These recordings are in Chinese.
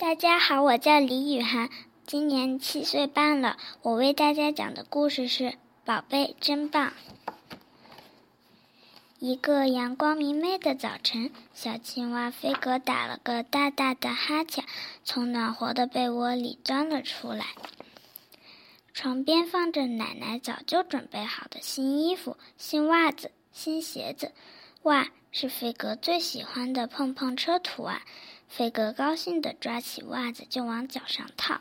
大家好，我叫李雨涵，今年七岁半了。我为大家讲的故事是《宝贝真棒》。一个阳光明媚的早晨，小青蛙飞哥打了个大大的哈欠，从暖和的被窝里钻了出来。床边放着奶奶早就准备好的新衣服、新袜子、新鞋子。哇，是飞哥最喜欢的碰碰车图案。飞哥高兴地抓起袜子就往脚上套。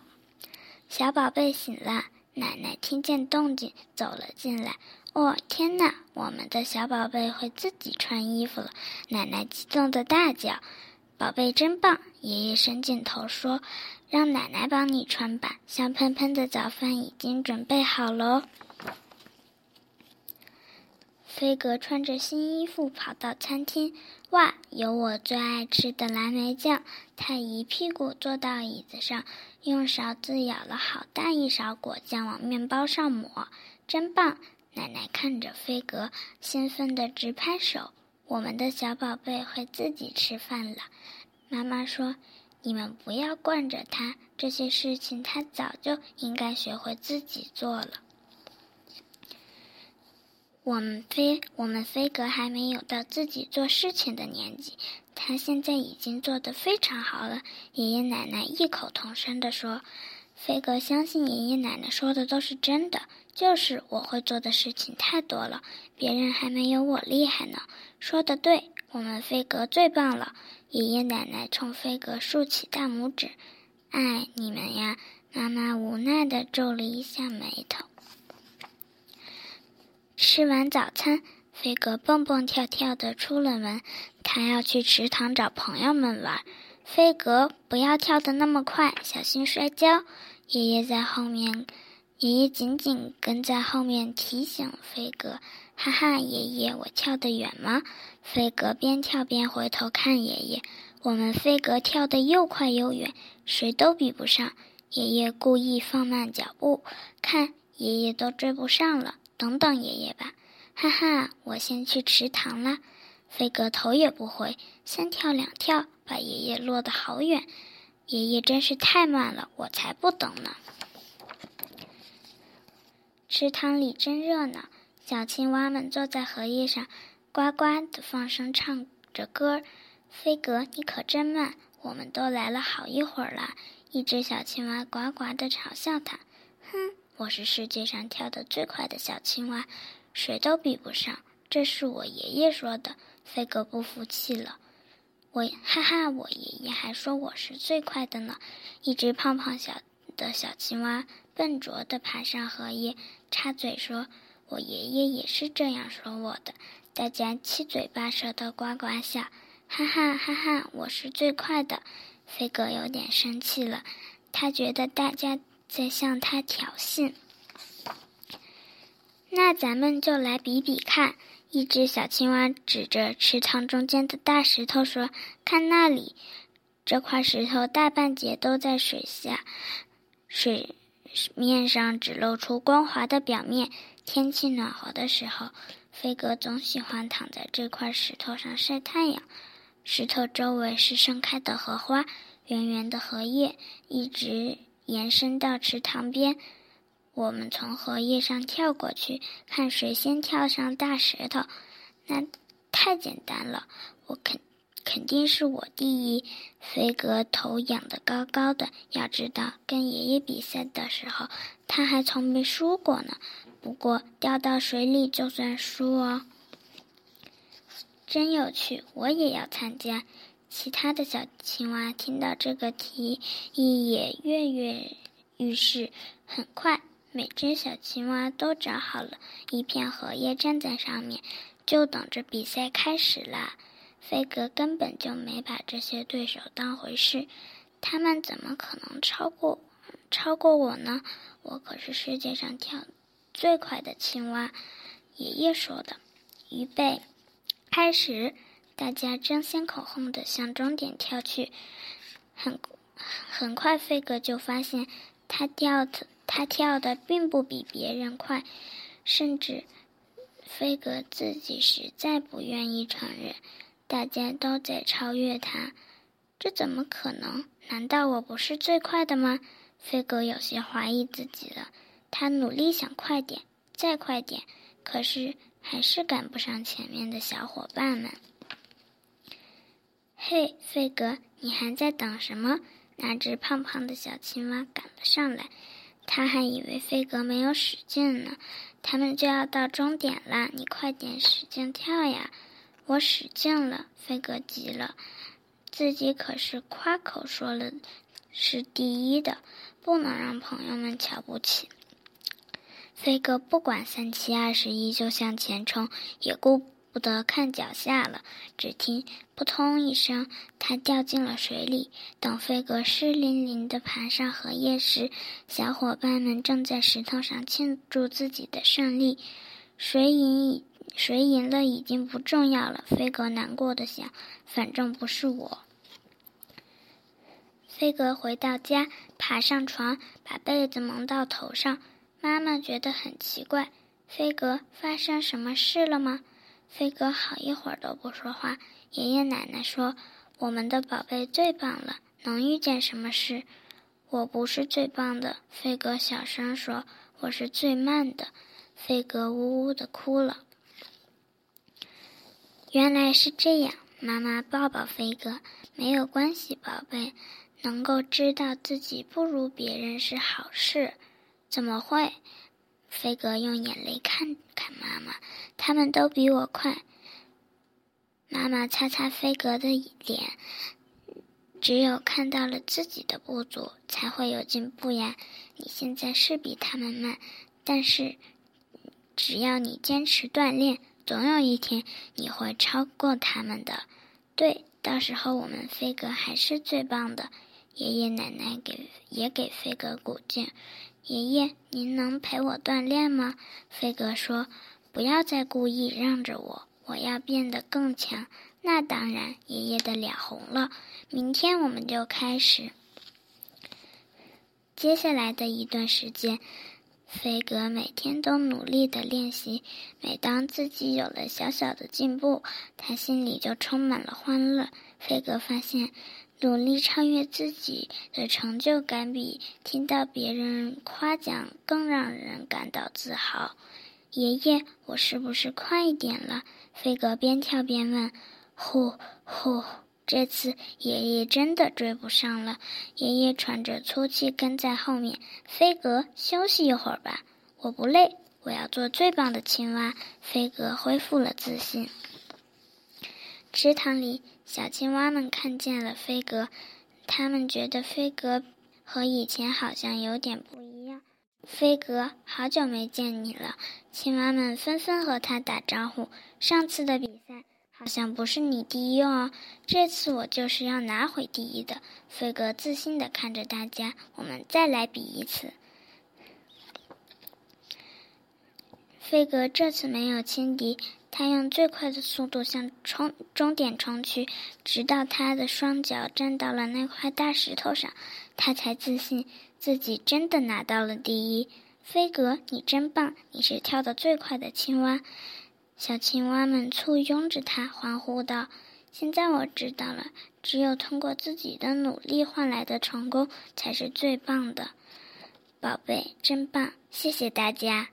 小宝贝醒了，奶奶听见动静走了进来。哦，天哪！我们的小宝贝会自己穿衣服了！奶奶激动地大叫：“宝贝真棒！”爷爷伸进头说：“让奶奶帮你穿吧，香喷喷的早饭已经准备好喽。”飞格穿着新衣服跑到餐厅，哇，有我最爱吃的蓝莓酱！他一屁股坐到椅子上，用勺子舀了好大一勺果酱往面包上抹，真棒！奶奶看着飞格，兴奋地直拍手。我们的小宝贝会自己吃饭了。妈妈说：“你们不要惯着他，这些事情他早就应该学会自己做了。”我们飞，我们飞格还没有到自己做事情的年纪，他现在已经做得非常好了。爷爷奶奶异口同声地说：“飞格相信爷爷奶奶说的都是真的，就是我会做的事情太多了，别人还没有我厉害呢。”说的对，我们飞格最棒了。爷爷奶奶冲飞格竖起大拇指：“爱你们呀！”妈妈无奈地皱了一下眉头。吃完早餐，飞哥蹦蹦跳跳的出了门，他要去池塘找朋友们玩。飞哥，不要跳的那么快，小心摔跤。爷爷在后面，爷爷紧紧跟在后面提醒飞哥。哈哈，爷爷，我跳得远吗？飞哥边跳边回头看爷爷。我们飞哥跳得又快又远，谁都比不上。爷爷故意放慢脚步，看爷爷都追不上了。等等爷爷吧，哈哈！我先去池塘了。飞哥头也不回，三跳两跳，把爷爷落得好远。爷爷真是太慢了，我才不等呢。池塘里真热闹，小青蛙们坐在荷叶上，呱呱地放声唱着歌。飞哥，你可真慢，我们都来了好一会儿了。一只小青蛙呱呱地嘲笑他，哼。我是世界上跳得最快的小青蛙，谁都比不上。这是我爷爷说的。飞哥不服气了，我哈哈，我爷爷还说我是最快的呢。一只胖胖小的小青蛙笨拙地爬上荷叶，插嘴说：“我爷爷也是这样说我的。”大家七嘴八舌的呱呱笑，哈哈哈哈！我是最快的。飞哥有点生气了，他觉得大家。在向他挑衅，那咱们就来比比看。一只小青蛙指着池塘中间的大石头说：“看那里，这块石头大半截都在水下，水面上只露出光滑的表面。天气暖和的时候，飞哥总喜欢躺在这块石头上晒太阳。石头周围是盛开的荷花，圆圆的荷叶一直。”延伸到池塘边，我们从荷叶上跳过去，看谁先跳上大石头。那太简单了，我肯肯定是我第一。飞哥头仰得高高的，要知道跟爷爷比赛的时候，他还从没输过呢。不过掉到水里就算输哦。真有趣，我也要参加。其他的小青蛙听到这个提议也跃跃欲试。很快，每只小青蛙都找好了一片荷叶，站在上面，就等着比赛开始啦。飞哥根本就没把这些对手当回事，他们怎么可能超过超过我呢？我可是世界上跳最快的青蛙。爷爷说的。预备，开始。大家争先恐后的向终点跳去，很很快，飞哥就发现他跳的他跳的并不比别人快，甚至飞哥自己实在不愿意承认，大家都在超越他，这怎么可能？难道我不是最快的吗？飞哥有些怀疑自己了。他努力想快点，再快点，可是还是赶不上前面的小伙伴们。嘿，飞哥，你还在等什么？那只胖胖的小青蛙赶了上来，他还以为飞哥没有使劲呢。他们就要到终点了，你快点使劲跳呀！我使劲了，飞哥急了，自己可是夸口说了是第一的，不能让朋友们瞧不起。飞哥不管三七二十一就向前冲，也顾不得看脚下了。只听“扑通”一声，他掉进了水里。等飞哥湿淋淋的爬上荷叶时，小伙伴们正在石头上庆祝自己的胜利。谁赢已谁赢了已经不重要了。飞哥难过的想：“反正不是我。”飞哥回到家，爬上床，把被子蒙到头上。妈妈觉得很奇怪，飞哥发生什么事了吗？飞哥好一会儿都不说话。爷爷奶奶说：“我们的宝贝最棒了，能遇见什么事？”我不是最棒的，飞哥小声说：“我是最慢的。”飞哥呜呜的哭了。原来是这样，妈妈抱抱飞哥，没有关系，宝贝，能够知道自己不如别人是好事。怎么会？飞哥用眼泪看看妈妈，他们都比我快。妈妈擦擦飞哥的脸，只有看到了自己的不足，才会有进步呀。你现在是比他们慢，但是只要你坚持锻炼，总有一天你会超过他们的。对，到时候我们飞哥还是最棒的。爷爷奶奶给也给飞哥鼓劲。爷爷，您能陪我锻炼吗？飞哥说：“不要再故意让着我，我要变得更强。”那当然，爷爷的脸红了。明天我们就开始。接下来的一段时间，飞哥每天都努力的练习。每当自己有了小小的进步，他心里就充满了欢乐。飞哥发现。努力超越自己的成就感，比听到别人夸奖更让人感到自豪。爷爷，我是不是快一点了？飞哥边跳边问。呼呼，这次爷爷真的追不上了。爷爷喘着粗气跟在后面。飞哥，休息一会儿吧。我不累，我要做最棒的青蛙。飞哥恢复了自信。池塘里。小青蛙们看见了飞哥，他们觉得飞哥和以前好像有点不一样。飞哥，好久没见你了！青蛙们纷纷和他打招呼。上次的比赛好像不是你第一哦，这次我就是要拿回第一的。飞哥自信地看着大家，我们再来比一次。飞哥这次没有轻敌。他用最快的速度向冲终点冲去，直到他的双脚站到了那块大石头上，他才自信自己真的拿到了第一。飞哥，你真棒！你是跳得最快的青蛙。小青蛙们簇拥着他，欢呼道：“现在我知道了，只有通过自己的努力换来的成功才是最棒的。”宝贝，真棒！谢谢大家。